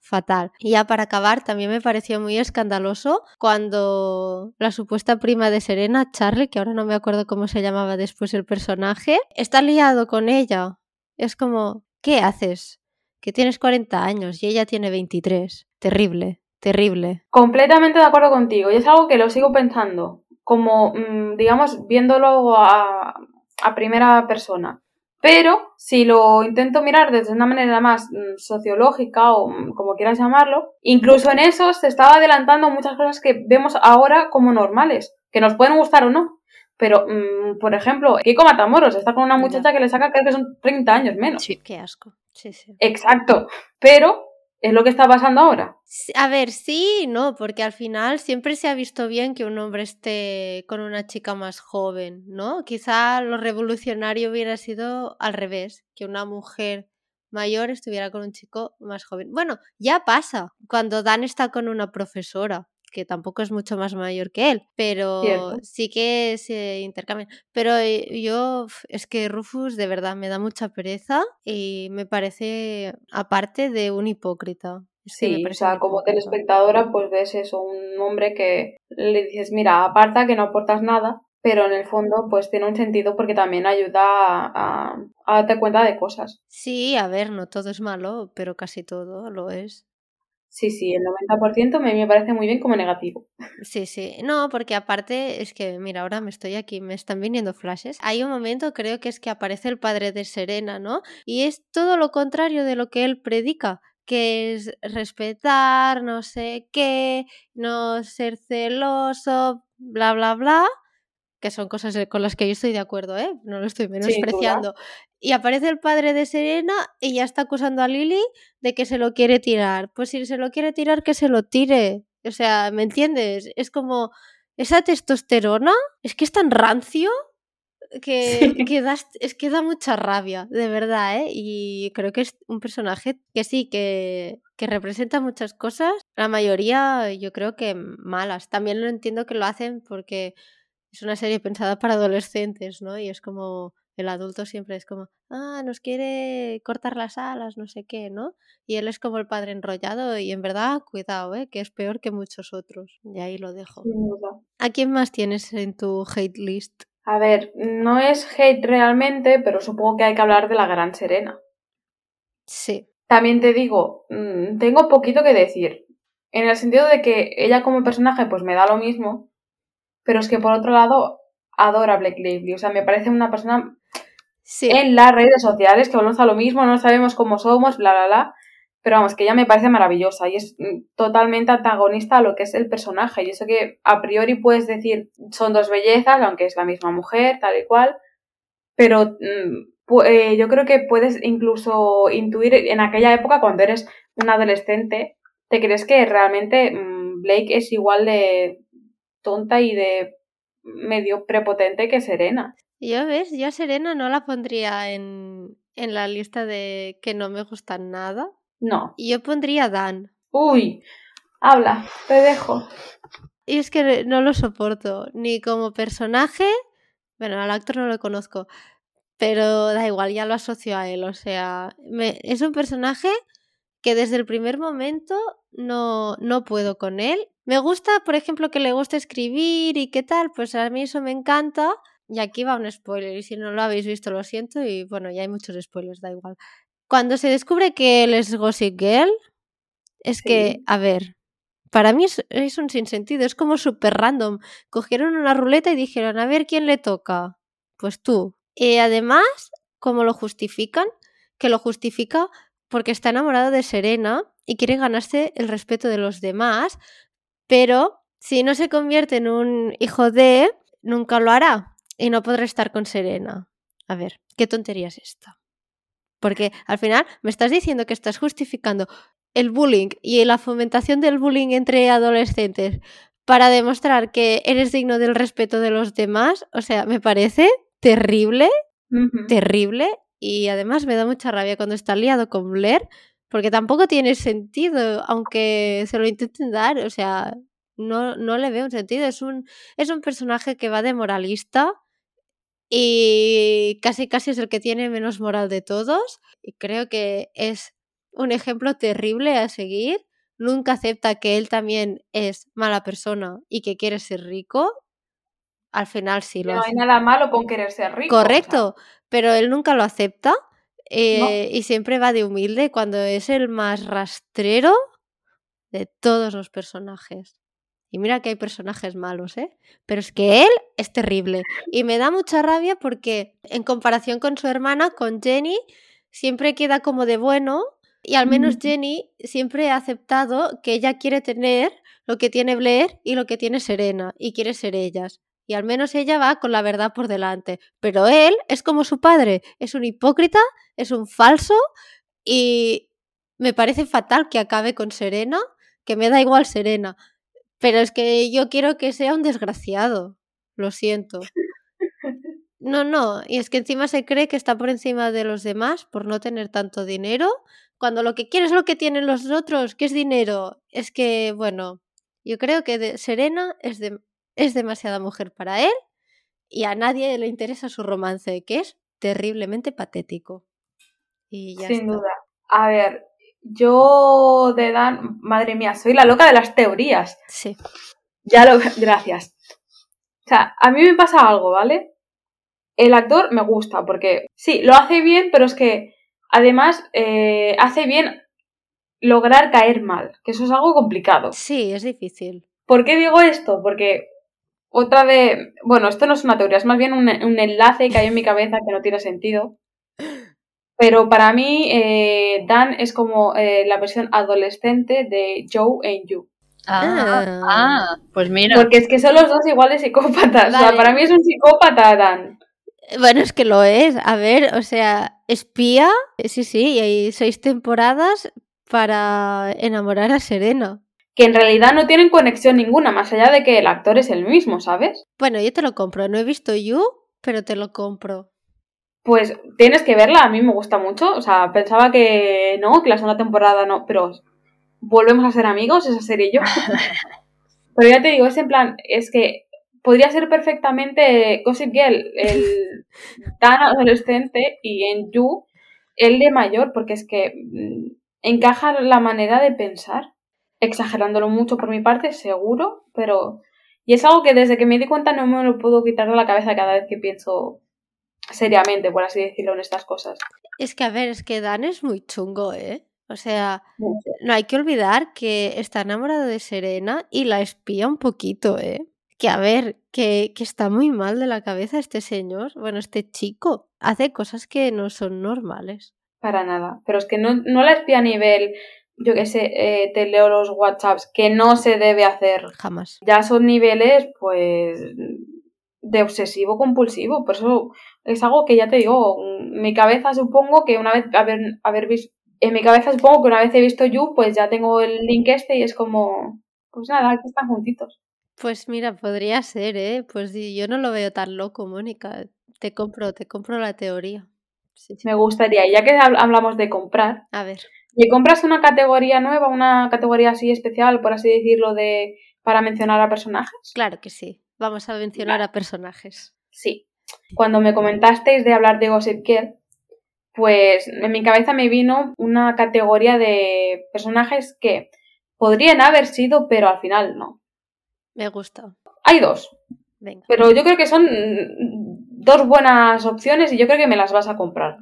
fatal. Y ya para acabar, también me pareció muy escandaloso cuando la supuesta prima de Serena, Charlie, que ahora no me acuerdo cómo se llamaba después el personaje, está liado con ella. Es como, ¿qué haces? que tienes 40 años y ella tiene 23. Terrible, terrible. Completamente de acuerdo contigo y es algo que lo sigo pensando, como, mm, digamos, viéndolo a, a primera persona. Pero si lo intento mirar desde una manera más mm, sociológica o mm, como quieras llamarlo, incluso en eso se estaba adelantando muchas cosas que vemos ahora como normales, que nos pueden gustar o no. Pero, por ejemplo, Kiko Matamoros está con una muchacha que le saca creo que son 30 años menos. Sí, qué asco. Sí, sí. Exacto. Pero es lo que está pasando ahora. A ver, sí, no, porque al final siempre se ha visto bien que un hombre esté con una chica más joven, ¿no? Quizá lo revolucionario hubiera sido al revés, que una mujer mayor estuviera con un chico más joven. Bueno, ya pasa cuando Dan está con una profesora que tampoco es mucho más mayor que él, pero sí que se intercambian. Pero eh, yo, es que Rufus de verdad me da mucha pereza y me parece aparte de un hipócrita. sí, o sea, como telespectadora pues ves eso, un hombre que le dices, mira, aparta que no aportas nada, pero en el fondo pues tiene un sentido porque también ayuda a, a, darte cuenta de cosas. Sí, a ver, no todo es malo, pero casi todo lo es. Sí, sí, el 90% me, me parece muy bien como negativo. Sí, sí. No, porque aparte es que, mira, ahora me estoy aquí, me están viniendo flashes. Hay un momento, creo que es que aparece el padre de Serena, ¿no? Y es todo lo contrario de lo que él predica que es respetar, no sé qué, no ser celoso, bla, bla, bla que son cosas con las que yo estoy de acuerdo, ¿eh? No lo estoy menospreciando. Y aparece el padre de Serena y ya está acusando a Lily de que se lo quiere tirar. Pues si se lo quiere tirar, que se lo tire. O sea, ¿me entiendes? Es como esa testosterona, es que es tan rancio que, que da, es que da mucha rabia, de verdad, ¿eh? Y creo que es un personaje que sí, que, que representa muchas cosas, la mayoría yo creo que malas. También lo entiendo que lo hacen porque es una serie pensada para adolescentes, ¿no? Y es como el adulto siempre es como, ah, nos quiere cortar las alas, no sé qué, ¿no? Y él es como el padre enrollado y en verdad, cuidado, ¿eh? Que es peor que muchos otros. Y ahí lo dejo. ¿A quién más tienes en tu hate list? A ver, no es hate realmente, pero supongo que hay que hablar de la Gran Serena. Sí. También te digo, mm, tengo poquito que decir. En el sentido de que ella como personaje pues me da lo mismo, pero es que por otro lado adora a Blake Lively, o sea, me parece una persona en las redes sociales que volvemos a lo mismo, no sabemos cómo somos, bla, bla, bla, pero vamos, que ella me parece maravillosa y es mm, totalmente antagonista a lo que es el personaje, y eso que a priori puedes decir son dos bellezas, aunque es la misma mujer, tal y cual, pero mm, eh, yo creo que puedes incluso intuir en aquella época cuando eres un adolescente, te crees que realmente mm, Blake es igual de tonta y de medio prepotente que Serena. Yo ves, yo a Serena no la pondría en, en la lista de que no me gustan nada. No. Yo pondría Dan. Uy, Habla, te dejo. Y es que no lo soporto, ni como personaje, bueno, al actor no lo conozco, pero da igual, ya lo asocio a él, o sea, me, es un personaje que desde el primer momento no, no puedo con él. Me gusta, por ejemplo, que le guste escribir y qué tal, pues a mí eso me encanta. Y aquí va un spoiler, y si no lo habéis visto, lo siento, y bueno, ya hay muchos spoilers, da igual. Cuando se descubre que él es Gossip Girl, es que, a ver, para mí es, es un sinsentido, es como súper random. Cogieron una ruleta y dijeron, a ver quién le toca. Pues tú. Y además, ¿cómo lo justifican? Que lo justifica porque está enamorado de Serena y quiere ganarse el respeto de los demás, pero si no se convierte en un hijo de, nunca lo hará y no podrá estar con Serena. A ver, ¿qué tontería es esta? Porque al final me estás diciendo que estás justificando el bullying y la fomentación del bullying entre adolescentes para demostrar que eres digno del respeto de los demás. O sea, me parece terrible, terrible y además me da mucha rabia cuando está liado con Blair porque tampoco tiene sentido, aunque se lo intenten dar. O sea, no, no le veo un sentido. Es un, es un personaje que va de moralista y casi casi es el que tiene menos moral de todos y creo que es un ejemplo terrible a seguir. Nunca acepta que él también es mala persona y que quiere ser rico. Al final sí lo No hace. hay nada malo con querer ser rico. o sea, Correcto, pero él nunca lo acepta eh, y siempre va de humilde cuando es el más rastrero de todos los personajes. Y mira que hay personajes malos, ¿eh? Pero es que él es terrible. Y me da mucha rabia porque en comparación con su hermana, con Jenny, siempre queda como de bueno. Y al menos. Jenny siempre ha aceptado que ella quiere tener lo que tiene Blair y lo que tiene Serena. Y quiere ser ellas. Y al menos ella va con la verdad por delante. Pero él es como su padre. Es un hipócrita, es un falso. Y me parece fatal que acabe con Serena. Que me da igual Serena. Pero es que yo quiero que sea un desgraciado. Lo siento. No, no. Y es que encima se cree que está por encima de los demás por no tener tanto dinero. Cuando lo que quiere es lo que tienen los otros, que es dinero. Es que, bueno, yo creo que de- Serena es, de- es demasiada mujer para él y a nadie le interesa su romance, que es terriblemente patético. Y ya Sin está. duda. A ver, yo de Dan, madre mía, soy la loca de las teorías. Sí. Ya lo, gracias. O sea, a mí me pasa algo, ¿vale? El actor me gusta porque sí, lo hace bien, pero es que además eh, hace bien lograr caer mal, que eso es algo complicado. Sí, es difícil. ¿Por qué digo esto? Porque otra de... Bueno, esto no es una teoría, es más bien un, un enlace que hay en mi cabeza que no tiene sentido. Pero para mí, eh, Dan es como eh, la versión adolescente de Joe en You. Ah, Ah. pues mira. Porque es que son los dos iguales psicópatas. O sea, para mí es un psicópata, Dan. Bueno, es que lo es. A ver, o sea, espía, sí, sí, y hay seis temporadas para enamorar a Serena. Que en realidad no tienen conexión ninguna, más allá de que el actor es el mismo, ¿sabes? Bueno, yo te lo compro. No he visto You, pero te lo compro. Pues tienes que verla, a mí me gusta mucho. O sea, pensaba que no, que la segunda temporada no, pero volvemos a ser amigos, esa serie y yo. pero ya te digo, es en plan, es que podría ser perfectamente Gossip Girl, el tan adolescente, y en You, el de mayor, porque es que mm, encaja la manera de pensar, exagerándolo mucho por mi parte, seguro, pero... Y es algo que desde que me di cuenta no me lo puedo quitar de la cabeza cada vez que pienso seriamente, por así decirlo, en estas cosas. Es que, a ver, es que Dan es muy chungo, ¿eh? O sea, no hay que olvidar que está enamorado de Serena y la espía un poquito, ¿eh? Que a ver, que, que está muy mal de la cabeza este señor, bueno, este chico. Hace cosas que no son normales. Para nada. Pero es que no, no la espía a nivel, yo qué sé, eh, te leo los WhatsApps, que no se debe hacer. Jamás. Ya son niveles, pues, de obsesivo compulsivo. Por eso es algo que ya te digo, mi cabeza supongo que una vez haber, haber visto, en mi cabeza supongo que una vez he visto You, pues ya tengo el link este y es como, pues nada, aquí están juntitos. Pues mira, podría ser, ¿eh? Pues yo no lo veo tan loco, Mónica. Te compro, te compro la teoría. Sí, sí. Me gustaría, ya que hab- hablamos de comprar, A ver. y compras una categoría nueva, una categoría así especial, por así decirlo, de para mencionar a personajes? Claro que sí. Vamos a mencionar a personajes. Sí. Cuando me comentasteis de hablar de Gossip Girl, pues en mi cabeza me vino una categoría de personajes que podrían haber sido, pero al final no. Me gusta. Hay dos. Venga. Pero yo creo que son dos buenas opciones y yo creo que me las vas a comprar.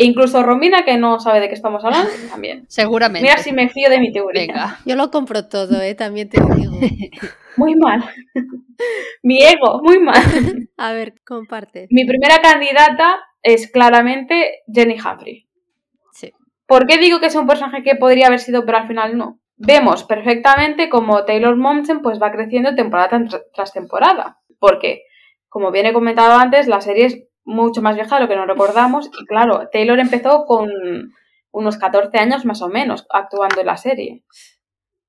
E incluso Romina, que no sabe de qué estamos hablando, también. Seguramente. Mira si me fío de mi teoría. Venga. Yo lo compro todo, ¿eh? También te digo. Muy mal. mi ego, muy mal. A ver, comparte. Mi primera candidata es claramente Jenny Humphrey. Sí. ¿Por qué digo que es un personaje que podría haber sido, pero al final no? Vemos perfectamente cómo Taylor Momsen pues va creciendo temporada tras- tras temporada. Porque, como bien he comentado antes, la serie es mucho más vieja de lo que nos recordamos. Y claro, Taylor empezó con unos 14 años más o menos actuando en la serie.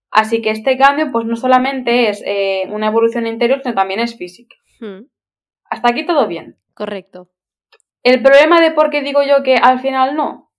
Así que este cambio, pues no solamente es eh, una evolución interior, sino también es física. Hmm, Hasta aquí todo bien. correcto. El problema de por qué digo yo que al final no,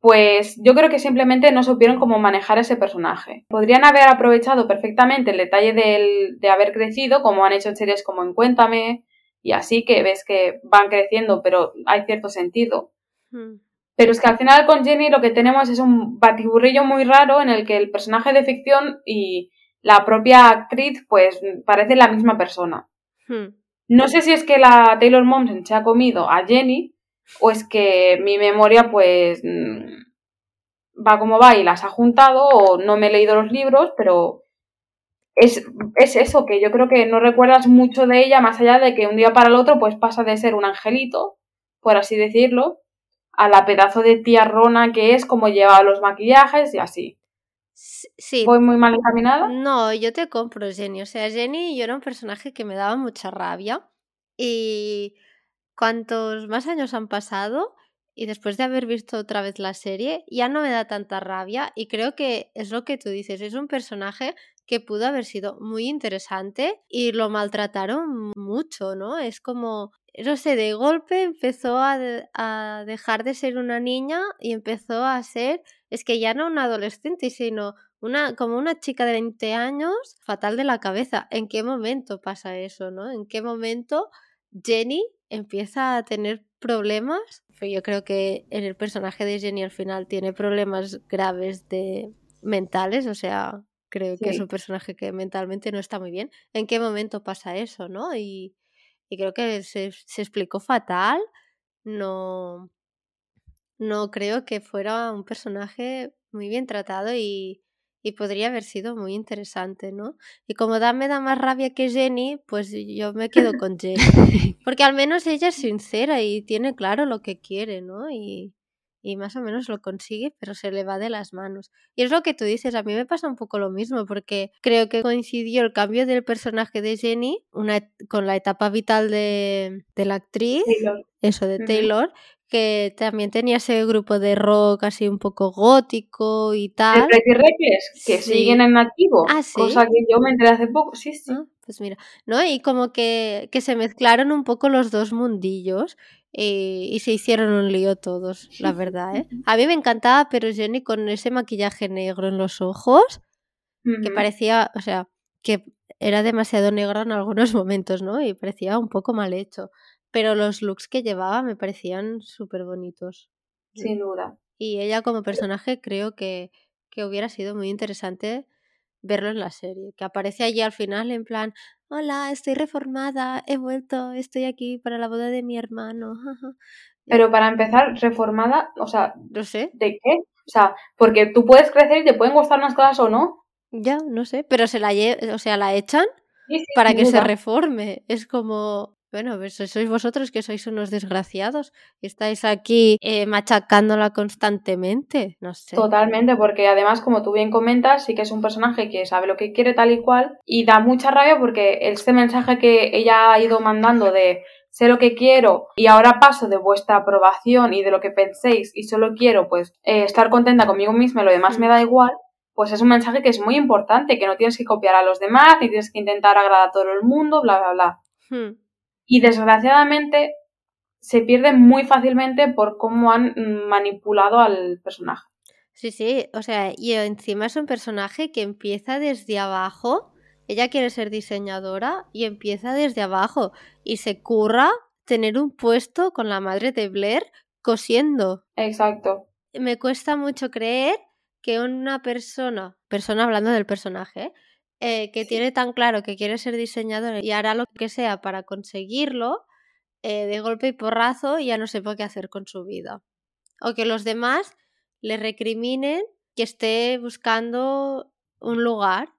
pues yo creo que simplemente no supieron cómo manejar ese personaje. Podrían haber aprovechado perfectamente el detalle del- de haber crecido, como han hecho en series como en Cuéntame, y así que ves que van creciendo, pero hay cierto sentido. Hmm, Pero es que al final con Jenny lo que tenemos es un batiburrillo muy raro en el que el personaje de ficción y la propia actriz pues parecen la misma persona. hmm. No sé si es que la Taylor Momsen se ha comido a Jenny o es que mi memoria pues mm, va como va y las ha juntado o no me he leído los libros, pero es, es eso, que yo creo que no recuerdas mucho de ella más allá de que un día para el otro pues pasa de ser un angelito, por así decirlo, a la pedazo de tía Rona que es como lleva los maquillajes y así. Sí. ¿Voy muy mal encaminada? No, yo te compro Jenny. O sea, Jenny yo era un personaje que me daba mucha rabia. Y cuantos más años han pasado, y después de haber visto otra vez la serie, ya no me da tanta rabia. Y creo que es lo que tú dices, es un personaje que pudo haber sido muy interesante y lo maltrataron mucho, ¿no? Es como, no sé, de golpe empezó a, a dejar de ser una niña y empezó a ser, es que ya no una adolescente, sino una, como una chica de 20 años, fatal de la cabeza. ¿En qué momento pasa eso, no? ¿En qué momento Jenny empieza a tener problemas? Yo creo que en el personaje de Jenny al final tiene problemas graves de mentales, o sea, creo que es Sí. un personaje que mentalmente no está muy bien. ¿En qué momento pasa eso, no? Y, y creo que se, se explicó fatal. No, no creo que fuera un personaje muy bien tratado y, y podría haber sido muy interesante, ¿no? Y como da, me da más rabia que Jenny, pues yo me quedo con Jenny. Porque al menos ella es sincera y tiene claro lo que quiere, ¿no? Y, y más o menos lo consigue, pero se le va de las manos. Y es lo que tú dices, a mí me pasa un poco lo mismo, porque creo que coincidió el cambio del personaje de Jenny una, con la etapa vital de, de la actriz Taylor. eso de. Taylor, que también tenía ese grupo de rock así un poco gótico y De tal. Pretty Reckless, que Sí. siguen en activo. Ah, ¿sí? Cosa que yo me enteré hace poco. Sí, sí. Ah, pues mira, ¿no? Y como que, que se mezclaron un poco los dos mundillos y, y se hicieron un lío todos, la verdad, ¿eh? A mí me encantaba, pero Jenny con ese maquillaje negro en los ojos, que Ujú. parecía, o sea, que era demasiado negro en algunos momentos, ¿no? Y parecía un poco mal hecho. Pero los looks que llevaba me parecían súper bonitos. Sin duda. Y ella como personaje creo que, que hubiera sido muy interesante verlo en la serie. Que aparece allí al final en plan, hola, estoy reformada, he vuelto, estoy aquí para la boda de mi hermano. Pero para empezar, reformada, o sea, No sé, ¿de qué? O sea, porque tú puedes crecer y te pueden gustar unas cosas o no. ya, no sé, pero se la lle- o sea, la echan Sí, sí, para que se reforme. Es como, bueno, pues sois vosotros que sois unos desgraciados y estáis aquí eh, machacándola constantemente. No sé. Totalmente, porque además, como tú bien comentas, sí que es un personaje que sabe lo que quiere tal y cual y da mucha rabia porque este mensaje que ella ha ido mandando de sé lo que quiero y ahora paso de vuestra aprobación y de lo que penséis y solo quiero pues eh, estar contenta conmigo misma y lo demás me da igual, pues es un mensaje que es muy importante, que no tienes que copiar a los demás, ni tienes que intentar agradar a todo el mundo, bla, bla, bla. Hmm, Y desgraciadamente se pierde muy fácilmente por cómo han mm, manipulado al personaje. Sí, sí, o sea, y encima es un personaje que empieza desde abajo. Ella quiere ser diseñadora y empieza desde abajo y se curra tener un puesto con la madre de Blair cosiendo. Exacto. Me cuesta mucho creer que una persona, persona hablando del personaje, eh, que tiene tan claro que quiere ser diseñadora y hará lo que sea para conseguirlo, eh, de golpe y porrazo ya no sepa qué hacer con su vida. O que los demás le recriminen que esté buscando un lugar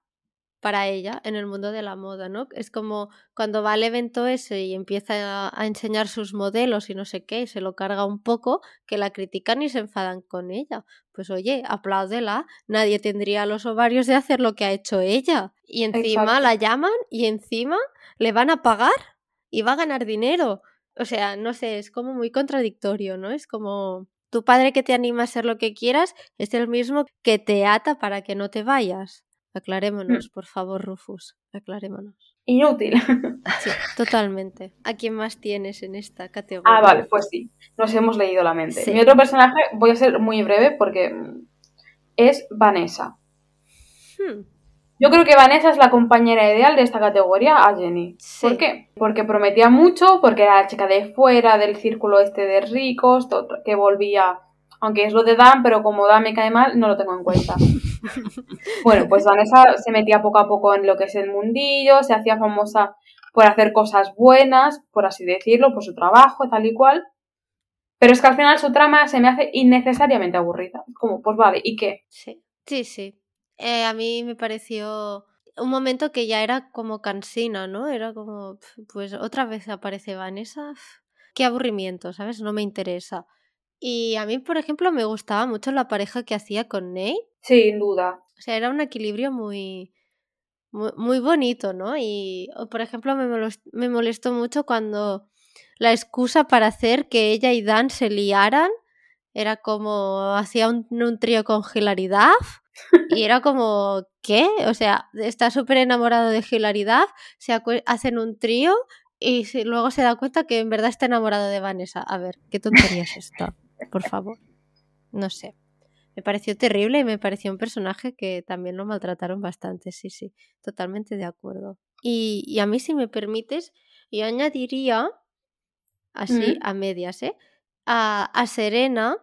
para ella en el mundo de la moda, ¿no? Es como cuando va al evento ese y empieza a, enseñar sus modelos y no sé qué, y se lo carga un poco, que la critican y se enfadan con ella. Pues oye, apláudela, nadie tendría los ovarios de hacer lo que ha hecho ella. Y encima la llaman y encima le van a pagar y va a ganar dinero. O sea, no sé, es como muy contradictorio, ¿no? Es como tu padre que te anima a hacer lo que quieras es el mismo que te ata para que no te vayas. Aclarémonos, mm. por favor, Rufus. Aclarémonos. Inútil. Sí, totalmente. ¿A quién más tienes en esta categoría? Ah, vale, pues sí. Nos hemos leído la mente. Mi otro personaje, voy a ser muy breve porque es Vanessa. Hmm. Yo creo que Vanessa es la compañera ideal de esta categoría a Jenny. ¿Por qué? Porque prometía mucho, porque era la chica de fuera del círculo este de ricos, que volvía, aunque es lo de Dan, pero como Dan me cae mal, no lo tengo en cuenta. bueno, pues Vanessa se metía poco a poco en lo que es el mundillo, se hacía famosa por hacer cosas buenas, por así decirlo, por su trabajo, tal y cual. Pero es que al final su trama se me hace innecesariamente aburrida. Como, pues vale, ¿y qué? Sí, sí, sí. Eh, a mí me pareció un momento que ya era como cansina, ¿no? Era como, pues otra vez aparece Vanessa. Qué aburrimiento, ¿sabes? No me interesa. Y a mí, por ejemplo, me gustaba mucho la pareja que hacía con Nate. Sin duda. O sea, era un equilibrio muy, muy, bonito, ¿no? Y, por ejemplo, me molestó, me molestó mucho cuando la excusa para hacer que ella y Dan se liaran era como hacía un, un trío con hilaridad y era como, ¿qué? O sea, está súper enamorado de hilaridad, se hacen un trío y luego se da cuenta que en verdad está enamorado de Vanessa. A ver, ¿qué tontería es esta? Por favor. No sé. Me pareció terrible y me pareció un personaje que también lo maltrataron bastante, sí, sí, totalmente de acuerdo. Y, a mí, si me permites, yo añadiría, así, a medias, ¿eh? A, a Serena,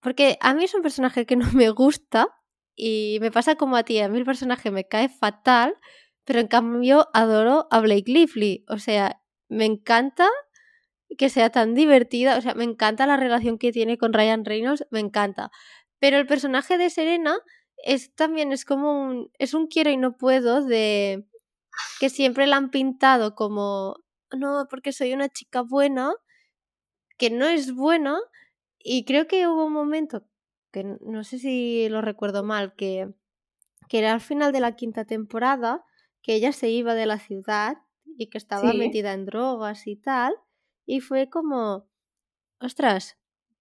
porque a mí es un personaje que no me gusta y me pasa como a ti, a mí el personaje me cae fatal, pero en cambio adoro a Blake Lively, o sea, me encanta que sea tan divertida, o sea, me encanta la relación que tiene con Ryan Reynolds, me encanta. Pero el personaje de Serena es también es como un es un quiero y no puedo de que siempre la han pintado como no, porque soy una chica buena, que no es buena y creo que hubo un momento que no sé si lo recuerdo mal que que era al final de la quinta temporada que ella se iba de la ciudad y que estaba metida en drogas y tal y fue como, ostras,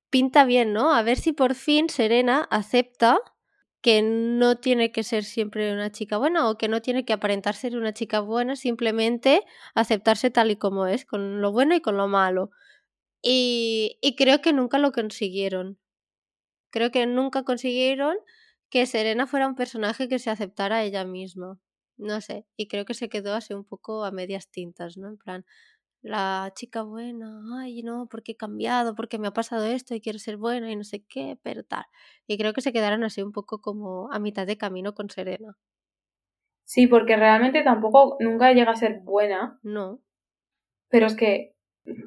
pinta bien, ¿no? A ver si por fin Serena acepta que no tiene que ser siempre una chica buena o que no tiene que aparentar ser una chica buena, simplemente aceptarse tal y como es, con lo bueno y con lo malo. Y, y creo que nunca lo consiguieron. Creo que nunca consiguieron que Serena fuera un personaje que se aceptara a ella misma. No sé, y creo que se quedó así un poco a medias tintas, ¿no? En plan, la chica buena, ay, no, porque he cambiado, porque me ha pasado esto y quiero ser buena y no sé qué, pero tal. Y creo que se quedaron así un poco como a mitad de camino con Serena. Sí, porque realmente tampoco nunca llega a ser buena. No. Pero es que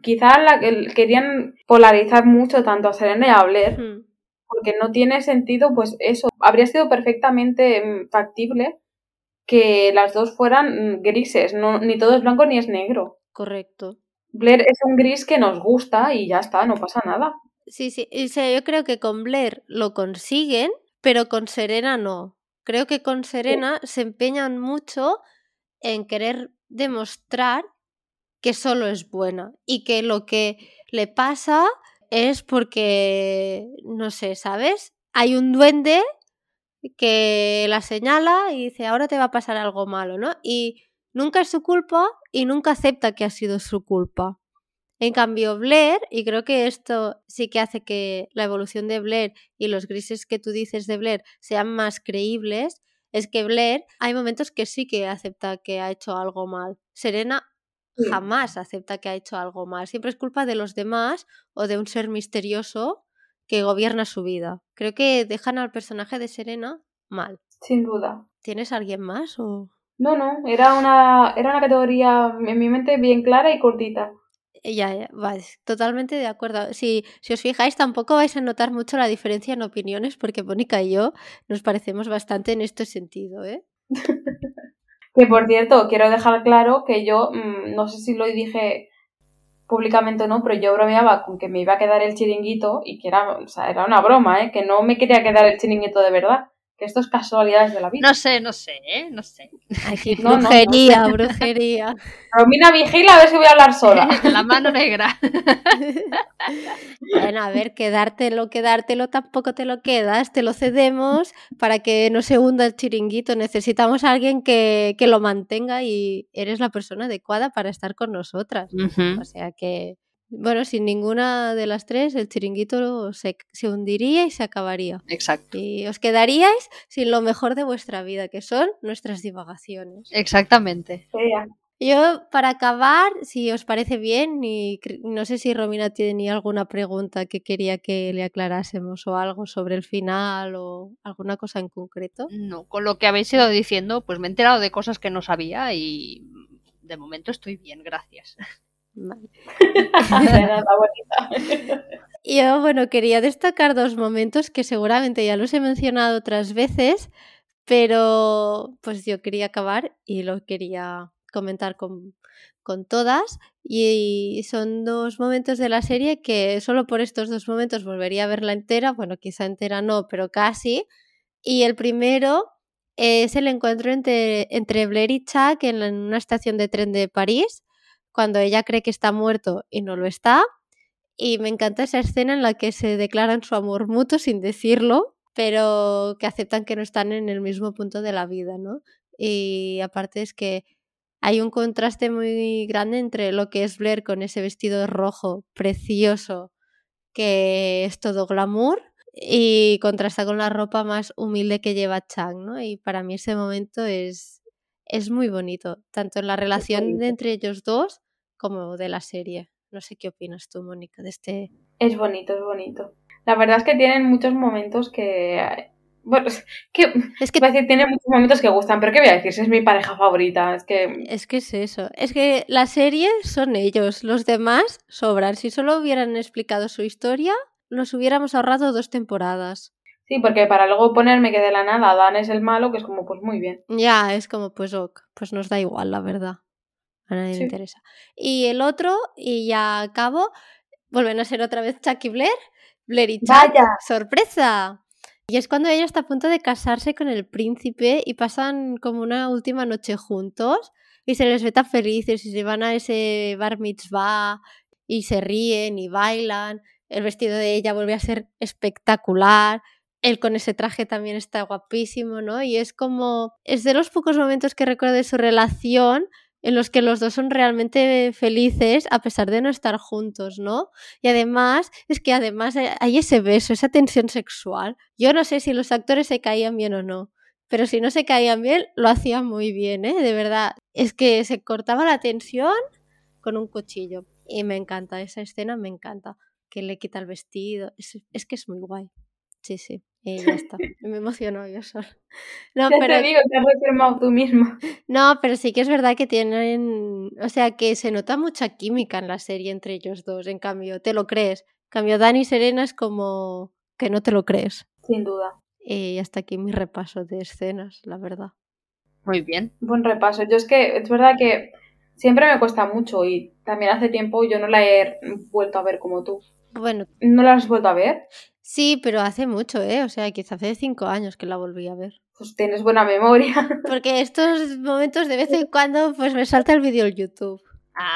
quizás la, querían polarizar mucho tanto a Serena y a Blair, porque no tiene sentido, pues eso. Habría sido perfectamente mm, factible que las dos fueran mm, grises, no, ni todo es blanco ni es negro. Correcto. Blair es un gris que nos gusta y ya está, no pasa nada. Sí, sí, yo creo que con Blair lo consiguen, pero con Serena no. Creo que con Serena se empeñan mucho en querer demostrar que solo es buena y que lo que le pasa es porque, no sé, ¿sabes? Hay un duende que la señala y dice, ahora te va a pasar algo malo, ¿no? Y nunca es su culpa y nunca acepta que ha sido su culpa. En cambio, Blair, y creo que esto sí que hace que la evolución de Blair y los grises que tú dices de Blair sean más creíbles, es que Blair hay momentos que sí que acepta que ha hecho algo mal. Serena jamás acepta que ha hecho algo mal. Siempre es culpa de los demás o de un ser misterioso que gobierna su vida. Creo que dejan al personaje de Serena mal. Sin duda. ¿Tienes alguien más o...? No, no, era una, era una categoría en mi mente bien clara y cortita. Ya, ya, vais, totalmente de acuerdo. Si, si os fijáis, tampoco vais a notar mucho la diferencia en opiniones, porque Mónica y yo nos parecemos bastante en este sentido, ¿eh? que por cierto, quiero dejar claro que yo, mm, no sé si lo dije públicamente o no, pero yo bromeaba con que me iba a quedar el chiringuito y que era, o sea, era una broma, ¿eh? Que no me quería quedar el chiringuito de verdad esto es casualidades de la vida. No sé, no sé, ¿eh? No sé. brujería, brujería. Romina vigila a ver si voy a hablar sola. la mano negra. bueno, a ver, quedártelo, quedártelo tampoco te lo quedas, te lo cedemos para que no se hunda el chiringuito. Necesitamos a alguien que, que lo mantenga y eres la persona adecuada para estar con nosotras. O sea que bueno, sin ninguna de las tres, el chiringuito se, se, hundiría y se acabaría. Exacto. Y os quedaríais sin lo mejor de vuestra vida, que son nuestras divagaciones. Exactamente. Yo, para acabar, si os parece bien, y no sé si Romina tiene alguna pregunta que quería que le aclarásemos o algo sobre el final o alguna cosa en concreto. No, con lo que habéis ido diciendo, pues me he enterado de cosas que no sabía y de momento estoy bien, gracias. Yo, bueno, quería destacar dos momentos que seguramente ya los he mencionado otras veces, pero pues yo quería acabar y lo quería comentar con, con todas. Y son dos momentos de la serie que solo por estos dos momentos volvería a verla entera. Bueno, quizá entera no, pero casi. Y el primero es el encuentro entre, entre Blair y Chuck en una estación de tren de París cuando ella cree que está muerto y no lo está. Y me encanta esa escena en la que se declaran su amor mutuo sin decirlo, pero que aceptan que no están en el mismo punto de la vida, ¿no? Y aparte es que hay un contraste muy grande entre lo que es Blair con ese vestido rojo precioso, que es todo glamour, y contrasta con la ropa más humilde que lleva Chang, ¿no? Y para mí ese momento es, es muy bonito, tanto en la relación entre ellos dos como de la serie. No sé qué opinas tú, Mónica, de este. Es bonito, es bonito. La verdad es que tienen muchos momentos que. Bueno, que, es que decir, tiene muchos momentos que gustan, pero ¿qué voy a decir? es mi pareja favorita. Es que. Es que es eso. Es que la serie son ellos. Los demás sobran. Si solo hubieran explicado su historia, nos hubiéramos ahorrado dos temporadas. Sí, porque para luego ponerme que de la nada Dan es el malo, que es como, pues muy bien. Ya, es como, pues ok, pues nos da igual, la verdad. A nadie le interesa. Y el otro, y ya acabo, vuelven a ser otra vez Chuck y Blair. Blair y Chuck. ¡Vaya! ¡Sorpresa! Y es cuando ella está a punto de casarse con el príncipe y pasan como una última noche juntos y se les ve tan felices y se van a ese bar mitzvah y se ríen y bailan. El vestido de ella vuelve a ser espectacular. Él con ese traje también está guapísimo, ¿no? Y es como, es de los pocos momentos que recuerdo de su relación en los que los dos son realmente felices a pesar de no estar juntos, ¿no? Y además, es que además hay ese beso, esa tensión sexual. Yo no sé si los actores se caían bien o no, pero si no se caían bien, lo hacían muy bien, ¿eh? De verdad. Es que se cortaba la tensión con un cuchillo. Y me encanta esa escena, me encanta. Que le quita el vestido. Es, es que es muy guay. Sí, sí. Y ya está. Me emocionó yo solo. No, pero... te digo, te has reafirmado tú mismo. No, pero sí que es verdad que tienen. O sea, que se nota mucha química en la serie entre ellos dos. En cambio, te lo crees. En cambio, Dani y Serena es como que no te lo crees. Sin duda. Y hasta aquí mi repaso de escenas, la verdad. Muy bien. Buen repaso. Yo es que es verdad que siempre me cuesta mucho y también hace tiempo yo no la he vuelto a ver como tú. Bueno. ¿No la has vuelto a ver? Sí, pero hace mucho, ¿eh? O sea, quizá hace cinco años que la volví a ver. Pues tienes buena memoria. Porque estos momentos de vez en cuando pues me salta el vídeo en YouTube.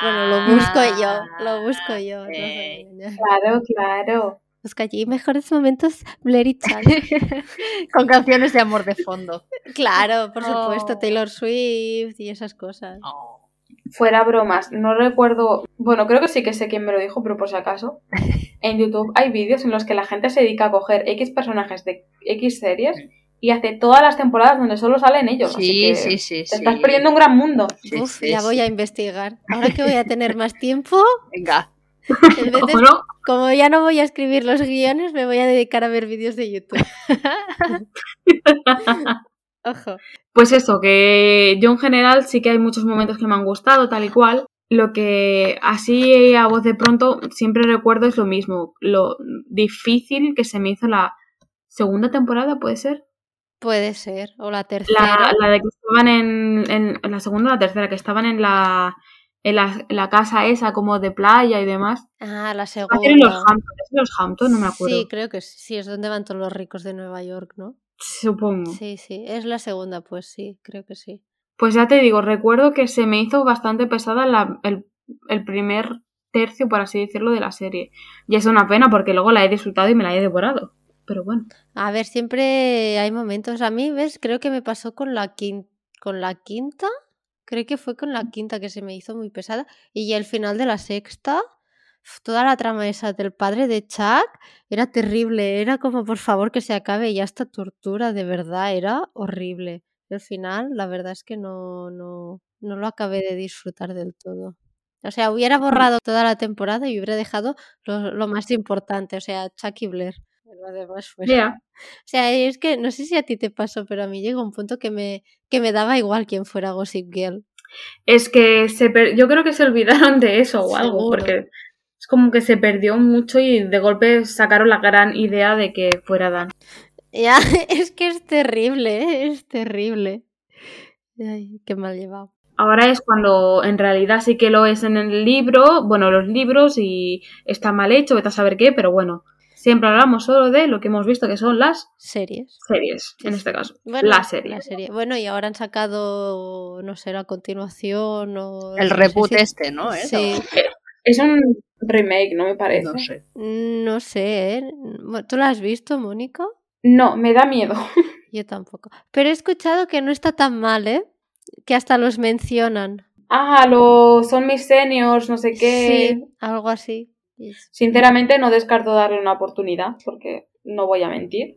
bueno, lo busco yo, lo busco yo. claro, claro. Busca allí mejores momentos Blair y Con canciones de amor de fondo. Claro, por supuesto, oh. Taylor Swift y esas cosas. Oh. Fuera bromas, no recuerdo, bueno, creo que sí que sé quién me lo dijo, pero por si acaso, en YouTube hay vídeos en los que la gente se dedica a coger X personajes de X series y hace todas las temporadas donde solo salen ellos. así Sí, que sí, sí. Te sí. estás perdiendo un gran mundo. Sí, Uf, sí, ya sí. voy a investigar. Ahora que voy a tener más tiempo, Venga. en vez de- Ojo, ¿no? como ya no voy a escribir los guiones, me voy a dedicar a ver vídeos de YouTube. Ojo. Pues eso, que yo en general sí que hay muchos momentos que me han gustado, tal y cual. Lo que así a voz de pronto siempre recuerdo es lo mismo, lo difícil que se me hizo la segunda temporada, ¿puede ser? Puede ser. O la tercera. La, la de que estaban en, en- en la segunda o la tercera, que estaban en la, en la, casa esa como de playa y demás. Ah, la Va a ser en los segunda. Hamptons, ¿es en los Hamptons? No me acuerdo. Sí, creo que. Sí, es donde van todos los ricos de Nueva York, ¿no? Supongo. Sí, sí. Es la segunda, pues sí, creo que sí. Pues ya te digo, recuerdo que se me hizo bastante pesada la- el, el primer tercio, por así decirlo, de la serie. Y es una pena porque luego la he disfrutado y me la he devorado. Pero bueno. A ver, siempre hay momentos. A mí, ¿ves? Creo que me pasó con la quinta. Con la quinta. Creo que fue con la quinta que se me hizo muy pesada. Y ya el final de la sexta. Toda la trama esa del padre de Chuck era terrible. Era como, por favor, que se acabe ya esta tortura, de verdad. Era horrible. Y al final, la verdad es que no, no, no lo acabé de disfrutar del todo. O sea, hubiera borrado toda la temporada y hubiera dejado lo, lo más importante, o sea, Chuck y Blair. Lo demás fue. Ya. O sea, es que no sé si a ti te pasó, pero a mí llegó un punto que me, que me daba igual quién fuera Gossip Girl. Es que se per- yo creo que se olvidaron de eso o algo, porque es como que se perdió mucho y de golpe sacaron la gran idea de que fuera Dan. Ya, es que es terrible, ¿eh? es terrible. Ay, qué mal llevado. Ahora es cuando en realidad sí que lo es en el libro, bueno, los libros y está mal hecho, vete a saber qué, pero bueno, siempre hablamos solo de lo que hemos visto que son las Series. series, Sí, en este caso. Bueno, la serie. La serie. Bueno, y ahora han sacado, no sé, la continuación o... El no reboot si- este, ¿no? ¿Eh? Sí, Es un remake, no me parece. No sé. no sé, ¿eh? ¿Tú la has visto, Mónica? No, me da miedo. Yo tampoco. Pero he escuchado que no está tan mal, ¿eh? Que hasta los mencionan. Ah, los son mis seniors, no sé qué. Sí, algo así. Sinceramente no descarto darle una oportunidad porque no voy a mentir.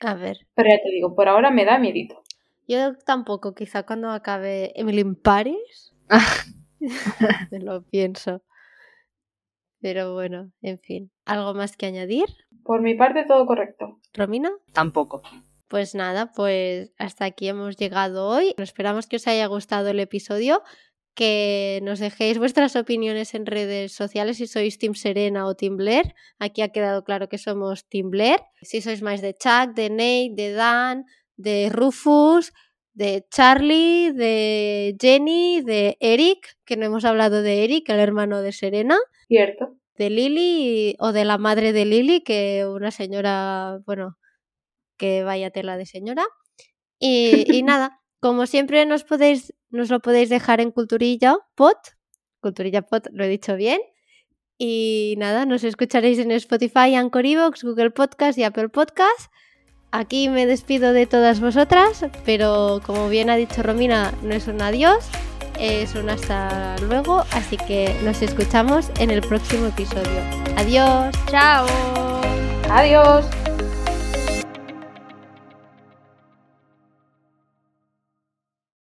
A ver, Pero ya te digo, por ahora me da miedito. yo tampoco, quizá cuando acabe Emily in Paris, lo pienso. Pero bueno, en fin. ¿Algo más que añadir? Por mi parte todo correcto. Romina? Tampoco. Pues nada, pues hasta aquí hemos llegado hoy. Esperamos que os haya gustado el episodio, que nos dejéis vuestras opiniones en redes sociales si sois Team Serena o Team Blair. Aquí ha quedado claro que somos Team Blair. Si sois más de Chuck, de Nate, de Dan, de Rufus, de Charlie, de Jenny, de Eric, que no hemos hablado de Eric, el hermano de Serena ¿Cierto? de Lily o de la madre de Lily, que una señora, bueno, que vaya tela de señora. Y, y nada, como siempre nos podéis, nos lo podéis dejar en Culturilla Pot, Culturilla Pot, lo he dicho bien. Y nada, nos escucharéis en Spotify, Anchor Evox, Google Podcast y Apple Podcast. Aquí me despido de todas vosotras, pero como bien ha dicho Romina, no es un adiós, es un hasta luego, así que nos escuchamos en el próximo episodio. Adiós. Chao. Adiós.